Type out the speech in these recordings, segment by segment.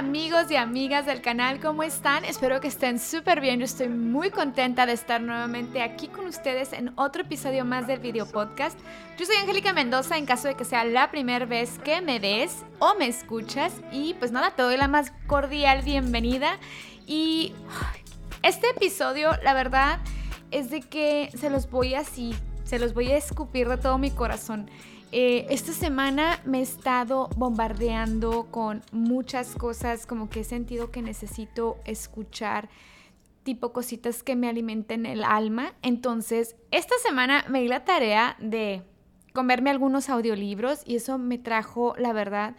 amigos y amigas del canal, ¿cómo están? Espero que estén súper bien. Yo estoy muy contenta de estar nuevamente aquí con ustedes en otro episodio más del video podcast. Yo soy Angélica Mendoza en caso de que sea la primera vez que me ves o me escuchas. Y pues nada, te doy la más cordial bienvenida. Y este episodio, la verdad, es de que se los voy así, se los voy a escupir de todo mi corazón. Eh, esta semana me he estado bombardeando con muchas cosas, como que he sentido que necesito escuchar tipo cositas que me alimenten el alma. Entonces, esta semana me di la tarea de comerme algunos audiolibros y eso me trajo, la verdad,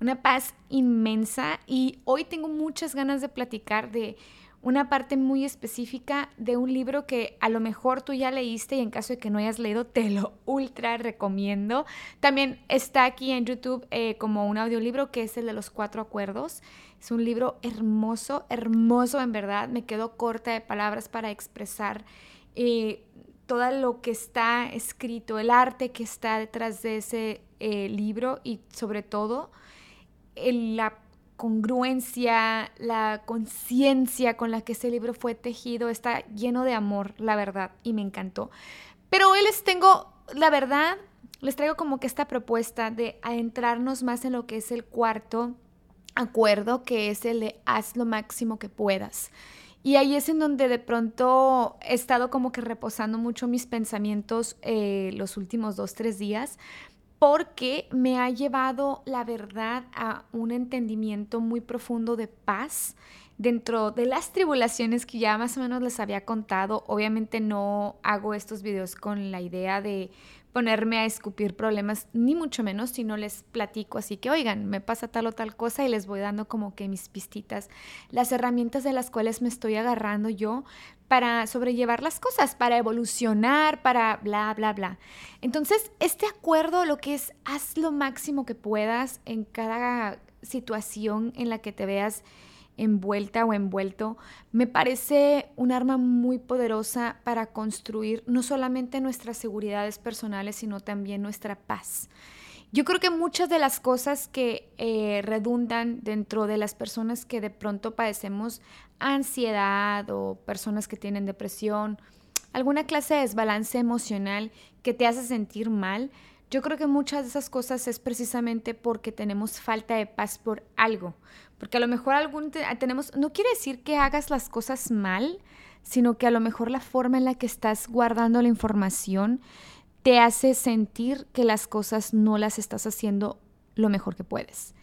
una paz inmensa y hoy tengo muchas ganas de platicar de una parte muy específica de un libro que a lo mejor tú ya leíste y en caso de que no hayas leído te lo ultra recomiendo. También está aquí en YouTube eh, como un audiolibro que es el de los cuatro acuerdos. Es un libro hermoso, hermoso en verdad. Me quedo corta de palabras para expresar eh, todo lo que está escrito, el arte que está detrás de ese eh, libro y sobre todo la congruencia, la conciencia con la que ese libro fue tejido, está lleno de amor, la verdad, y me encantó. Pero hoy les tengo, la verdad, les traigo como que esta propuesta de adentrarnos más en lo que es el cuarto acuerdo, que es el de haz lo máximo que puedas. Y ahí es en donde de pronto he estado como que reposando mucho mis pensamientos eh, los últimos dos, tres días, porque me ha llevado la verdad a un entendimiento muy profundo de paz dentro de las tribulaciones que ya más o menos les había contado. Obviamente no hago estos videos con la idea de ponerme a escupir problemas, ni mucho menos, si no les platico así que, oigan, me pasa tal o tal cosa y les voy dando como que mis pistitas, las herramientas de las cuales me estoy agarrando yo para sobrellevar las cosas, para evolucionar, para bla, bla, bla. Entonces, este acuerdo lo que es, haz lo máximo que puedas en cada situación en la que te veas envuelta o envuelto, me parece un arma muy poderosa para construir no solamente nuestras seguridades personales, sino también nuestra paz. Yo creo que muchas de las cosas que eh, redundan dentro de las personas que de pronto padecemos ansiedad o personas que tienen depresión, alguna clase de desbalance emocional que te hace sentir mal, yo creo que muchas de esas cosas es precisamente porque tenemos falta de paz por algo. Porque a lo mejor algún tenemos, no quiere decir que hagas las cosas mal, sino que a lo mejor la forma en la que estás guardando la información te hace sentir que las cosas no las estás haciendo lo mejor que puedes.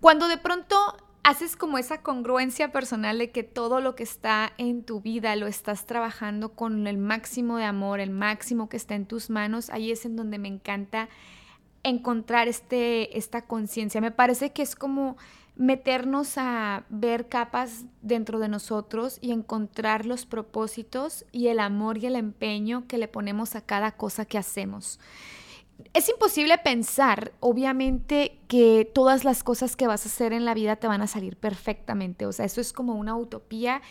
Cuando de pronto haces como esa congruencia personal de que todo lo que está en tu vida lo estás trabajando con el máximo de amor, el máximo que está en tus manos, ahí es en donde me encanta encontrar este, esta conciencia. Me parece que es como meternos a ver capas dentro de nosotros y encontrar los propósitos y el amor y el empeño que le ponemos a cada cosa que hacemos es imposible pensar, obviamente, que todas las cosas que vas a hacer en la vida te van a salir perfectamente. O sea, eso es como una utopía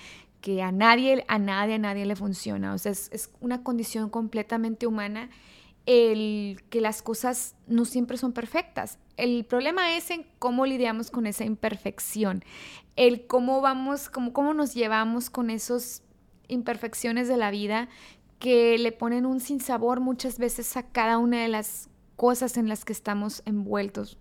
que a nadie, a nadie, a nadie le funciona. O sea, es, una condición completamente humana el que las cosas no siempre son perfectas. El problema es en cómo lidiamos con esa imperfección, el cómo vamos, cómo, cómo nos llevamos con esas imperfecciones de la vida que le ponen un sinsabor muchas veces a cada una de las cosas en las que estamos envueltos.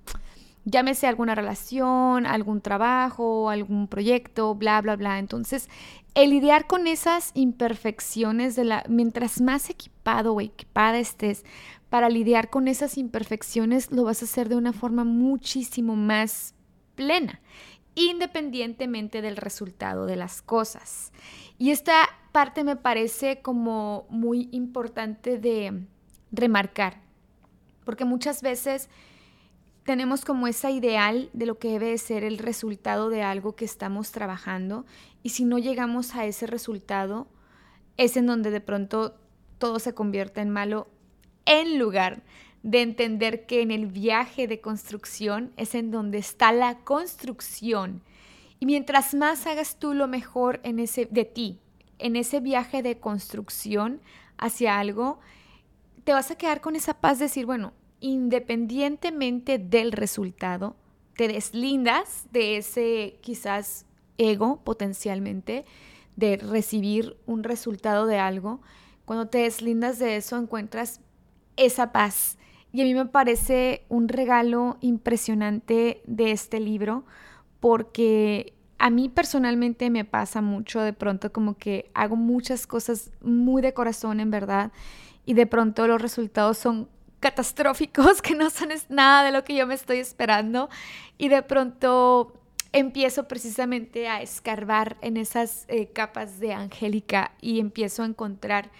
Llámese alguna relación, algún trabajo, algún proyecto, bla, bla, bla. Entonces, el lidiar con esas imperfecciones de la, mientras más equipado o equipada estés para lidiar con esas imperfecciones, lo vas a hacer de una forma muchísimo más plena, independientemente del resultado de las cosas. Y esta parte me parece como muy importante de remarcar, porque muchas veces tenemos como esa ideal de lo que debe ser el resultado de algo que estamos trabajando y si no llegamos a ese resultado es en donde de pronto todo se convierte en malo en lugar de entender que en el viaje de construcción es en donde está la construcción. Y mientras más hagas tú lo mejor en ese de ti, en ese viaje de construcción hacia algo, te vas a quedar con esa paz de decir, bueno, independientemente del resultado, te deslindas de ese quizás ego potencialmente, de recibir un resultado de algo, cuando te deslindas de eso encuentras esa paz. Y a mí me parece un regalo impresionante de este libro porque a mí personalmente me pasa mucho de pronto como que hago muchas cosas muy de corazón en verdad y de pronto los resultados son catastróficos, que no son nada de lo que yo me estoy esperando y de pronto empiezo precisamente a escarbar en esas eh, capas de Angélica y empiezo a encontrar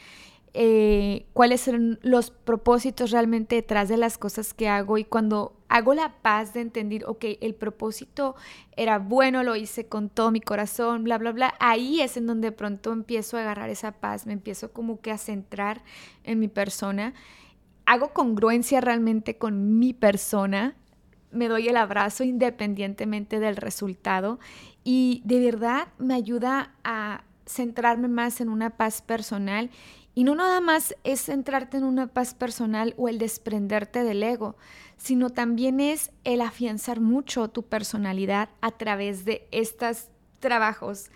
eh, cuáles son los propósitos realmente detrás de las cosas que hago. Y cuando hago la paz de entender, ok, el propósito era bueno, lo hice con todo mi corazón, bla, bla, bla, ahí es en donde de pronto empiezo a agarrar esa paz, me empiezo como que a centrar en mi persona, hago congruencia realmente con mi persona, me doy el abrazo independientemente del resultado y de verdad me ayuda a centrarme más en una paz personal y no nada más es centrarte en una paz personal o el desprenderte del ego, sino también es el afianzar mucho tu personalidad a través de estos trabajos.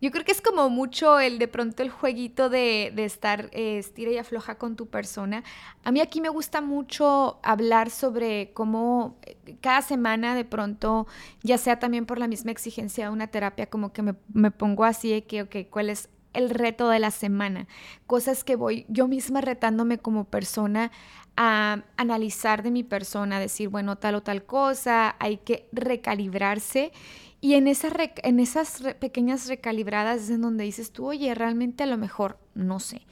Yo creo que es como mucho el de pronto el jueguito de, estar eh, estira y afloja con tu persona. A mí aquí me gusta mucho hablar sobre cómo eh, cada semana de pronto, ya sea también por la misma exigencia de una terapia, como que me, me pongo así de que, ok, ¿cuál es el reto de la semana, cosas que voy yo misma retándome como persona a analizar de mi persona, decir, bueno, tal o tal cosa, hay que recalibrarse. Y en, esa en esas pequeñas recalibradas es en donde dices tú, oye, realmente a lo mejor, no sé,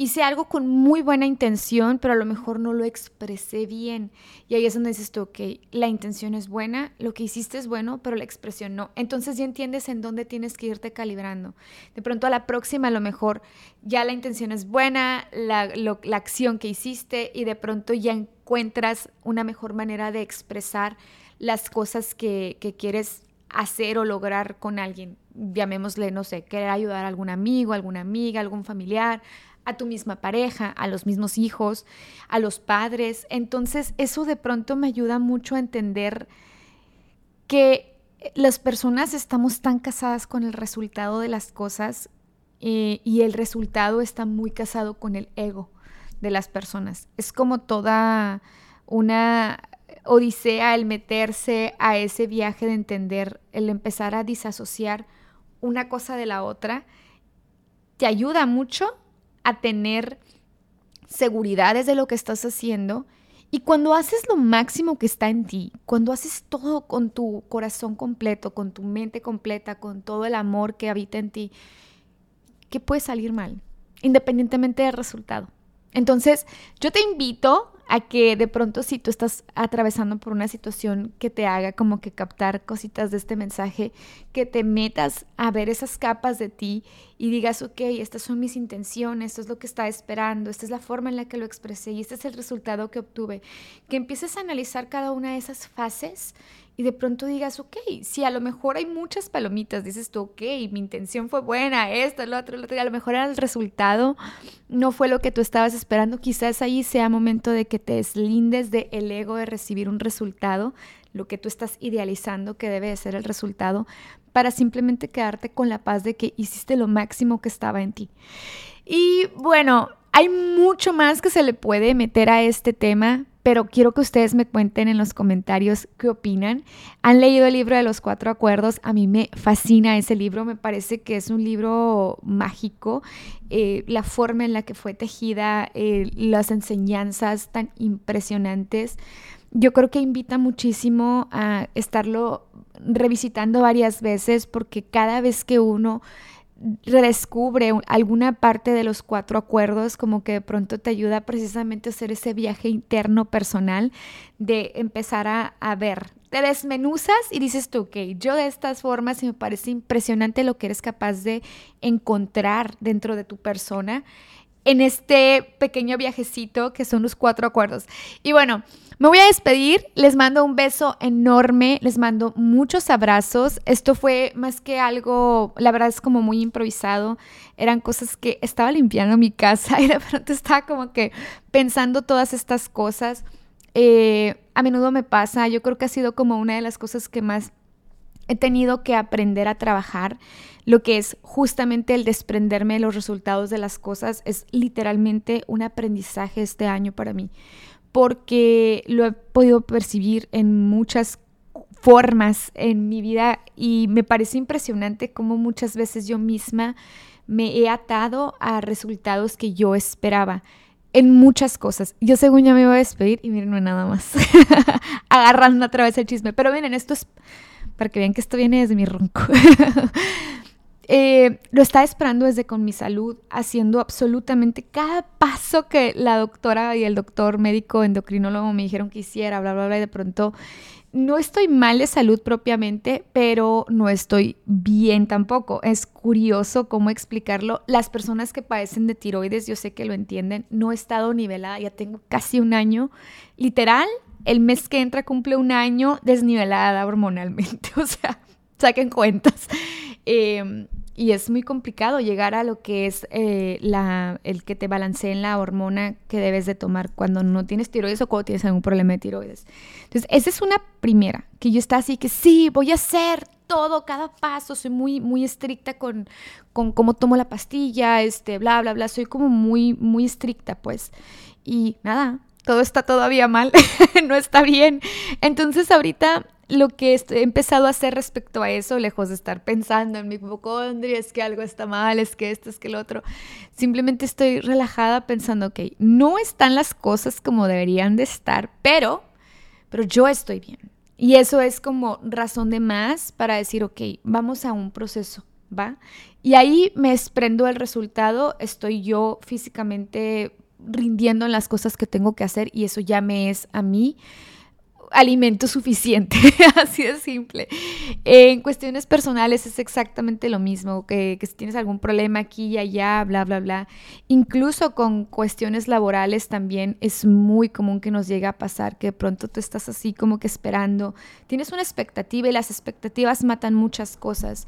hice algo con muy buena intención, pero a lo mejor no lo expresé bien. Y ahí es donde dices tú, ok, la intención es buena, lo que hiciste es bueno, pero la expresión no. Entonces ya entiendes en dónde tienes que irte calibrando. De pronto a la próxima a lo mejor ya la intención es buena, la, la acción que hiciste y de pronto ya encuentras una mejor manera de expresar las cosas que, que quieres hacer o lograr con alguien. Llamémosle, no sé, querer ayudar a algún amigo, alguna amiga, algún familiar, a tu misma pareja, a los mismos hijos, a los padres. Entonces eso de pronto me ayuda mucho a entender que las personas estamos tan casadas con el resultado de las cosas eh, y el resultado está muy casado con el ego de las personas. Es como toda una odisea el meterse a ese viaje de entender, el empezar a disasociar una cosa de la otra. Te ayuda mucho a tener seguridades de lo que estás haciendo. Y cuando haces lo máximo que está en ti, cuando haces todo con tu corazón completo, con tu mente completa, con todo el amor que habita en ti, ¿qué puede salir mal? Independientemente del resultado. Entonces, yo te invito a que de pronto si tú estás atravesando por una situación que te haga como que captar cositas de este mensaje, que te metas a ver esas capas de ti y digas, ok, estas son mis intenciones, esto es lo que estaba esperando, esta es la forma en la que lo expresé y este es el resultado que obtuve. Que empieces a analizar cada una de esas fases y de pronto digas, ok, si a lo mejor hay muchas palomitas, dices tú, ok, mi intención fue buena, esto, lo otro, lo otro, y a lo mejor el resultado no fue lo que tú estabas esperando, quizás ahí sea momento de que te deslindes del el ego de recibir un resultado, lo que tú estás idealizando que debe de ser el resultado, para simplemente quedarte con la paz de que hiciste lo máximo que estaba en ti. Y bueno, hay mucho más que se le puede meter a este tema, pero quiero que ustedes me cuenten en los comentarios qué opinan. ¿Han leído el libro de los cuatro acuerdos? A mí me fascina ese libro, me parece que es un libro mágico, eh, la forma en la que fue tejida, eh, las enseñanzas tan impresionantes. Yo creo que invita muchísimo a estarlo revisitando varias veces porque cada vez que uno redescubre alguna parte de los cuatro acuerdos, como que de pronto te ayuda precisamente a hacer ese viaje interno personal de empezar a, a ver. Te desmenuzas y dices tú, ok, yo de estas formas y me parece impresionante lo que eres capaz de encontrar dentro de tu persona en este pequeño viajecito que son los cuatro acuerdos. Y bueno, me voy a despedir, les mando un beso enorme, les mando muchos abrazos. Esto fue más que algo, la verdad es como muy improvisado. Eran cosas que estaba limpiando mi casa y de pronto estaba como que pensando todas estas cosas. eh, a menudo me pasa, yo creo que ha sido como una de las cosas que más he tenido que aprender a trabajar, lo que es justamente el desprenderme de los resultados de las cosas, es literalmente un aprendizaje este año para mí, porque lo he podido percibir en muchas formas en mi vida y me parece impresionante cómo muchas veces yo misma me he atado a resultados que yo esperaba en muchas cosas. Yo según ya me iba a despedir y miren, nada más. Agarrando otra vez el chisme. Pero miren, esto es para que vean que esto viene desde mi ronco. Eh, lo estaba esperando desde con mi salud, haciendo absolutamente cada paso que la doctora y el doctor médico endocrinólogo me dijeron que hiciera, bla, bla, bla, y de pronto no estoy mal de salud propiamente, pero no estoy bien tampoco. Es curioso cómo explicarlo. Las personas que padecen de tiroides, yo sé que lo entienden, no he estado nivelada, ya tengo casi un año. Literal, el mes que entra cumple un año desnivelada hormonalmente. O sea, saquen cuentas. Eh, y es muy complicado llegar a lo que es eh, la, el que te balanceen la hormona que debes de tomar cuando no tienes tiroides o cuando tienes algún problema de tiroides. Entonces, esa es una primera, que yo está así que sí, voy a hacer todo, cada paso, soy muy, muy estricta con, con cómo tomo la pastilla, este, bla, bla, bla, soy como muy, muy estricta, pues. Y nada, todo está todavía mal, no está bien. Entonces, ahorita lo que he empezado a hacer respecto a eso, lejos de estar pensando en mi hipocondria, es que algo está mal, es que esto, es que el otro, simplemente estoy relajada pensando, ok, no están las cosas como deberían de estar, pero, pero yo estoy bien. Y eso es como razón de más para decir, ok, vamos a un proceso, ¿va? Y ahí me desprendo el resultado, estoy yo físicamente rindiendo en las cosas que tengo que hacer y eso ya me es a mí alimento suficiente, así de simple. En cuestiones personales es exactamente lo mismo, que, que, si tienes algún problema aquí y allá, bla, bla, bla. Incluso con cuestiones laborales también es muy común que nos llegue a pasar que de pronto tú estás así como que esperando, tienes una expectativa y las expectativas matan muchas cosas.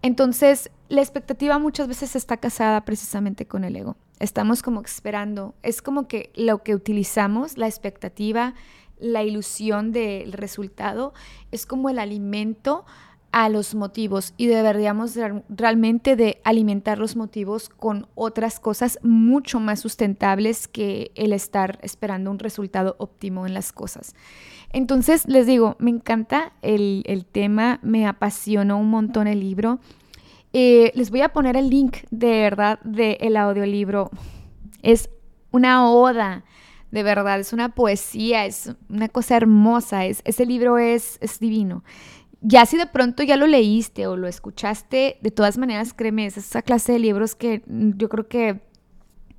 Entonces, la expectativa muchas veces está casada precisamente con el ego. Estamos como esperando, es como que lo que utilizamos, la expectativa, la ilusión del resultado es como el alimento a los motivos y deberíamos realmente de alimentar los motivos con otras cosas mucho más sustentables que el estar esperando un resultado óptimo en las cosas. Entonces, les digo, me encanta el, tema, me apasionó un montón el libro. Eh, les voy a poner el link de verdad del audiolibro. Es una oda de verdad, es una poesía, es una cosa hermosa, es, ese libro es, es divino. Ya si de pronto ya lo leíste o lo escuchaste, de todas maneras, créeme, es esa clase de libros que yo creo que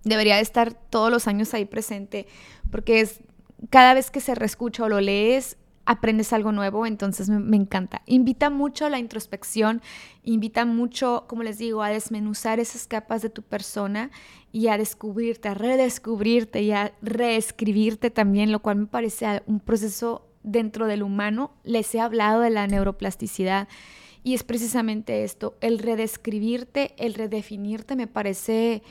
debería de estar todos los años ahí presente, porque es cada vez que se reescucha o lo lees, aprendes algo nuevo, entonces me, encanta. Invita mucho a la introspección, invita mucho, como les digo, a desmenuzar esas capas de tu persona y a descubrirte, a redescubrirte y a reescribirte también, lo cual me parece un proceso dentro del humano. Les he hablado de la neuroplasticidad y es precisamente esto, el redescribirte, el redefinirte me parece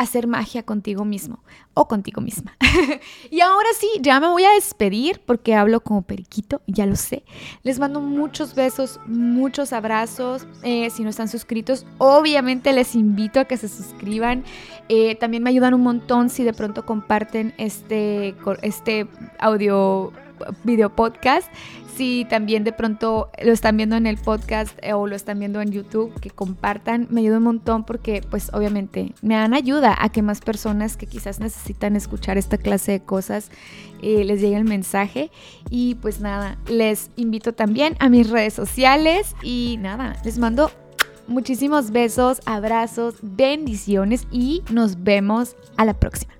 hacer magia contigo mismo o contigo misma. y ahora sí, ya me voy a despedir porque hablo como periquito, ya lo sé. Les mando muchos besos, muchos abrazos. Eh, si no están suscritos, obviamente les invito a que se suscriban. Eh, también me ayudan un montón si de pronto comparten este, este audio video podcast. Si también de pronto lo están viendo en el podcast eh, o lo están viendo en YouTube, que compartan, me ayuda un montón porque pues obviamente me dan ayuda a que más personas que quizás necesitan escuchar esta clase de cosas eh, les llegue el mensaje. Y pues nada, les invito también a mis redes sociales y nada, les mando muchísimos besos, abrazos, bendiciones y nos vemos a la próxima.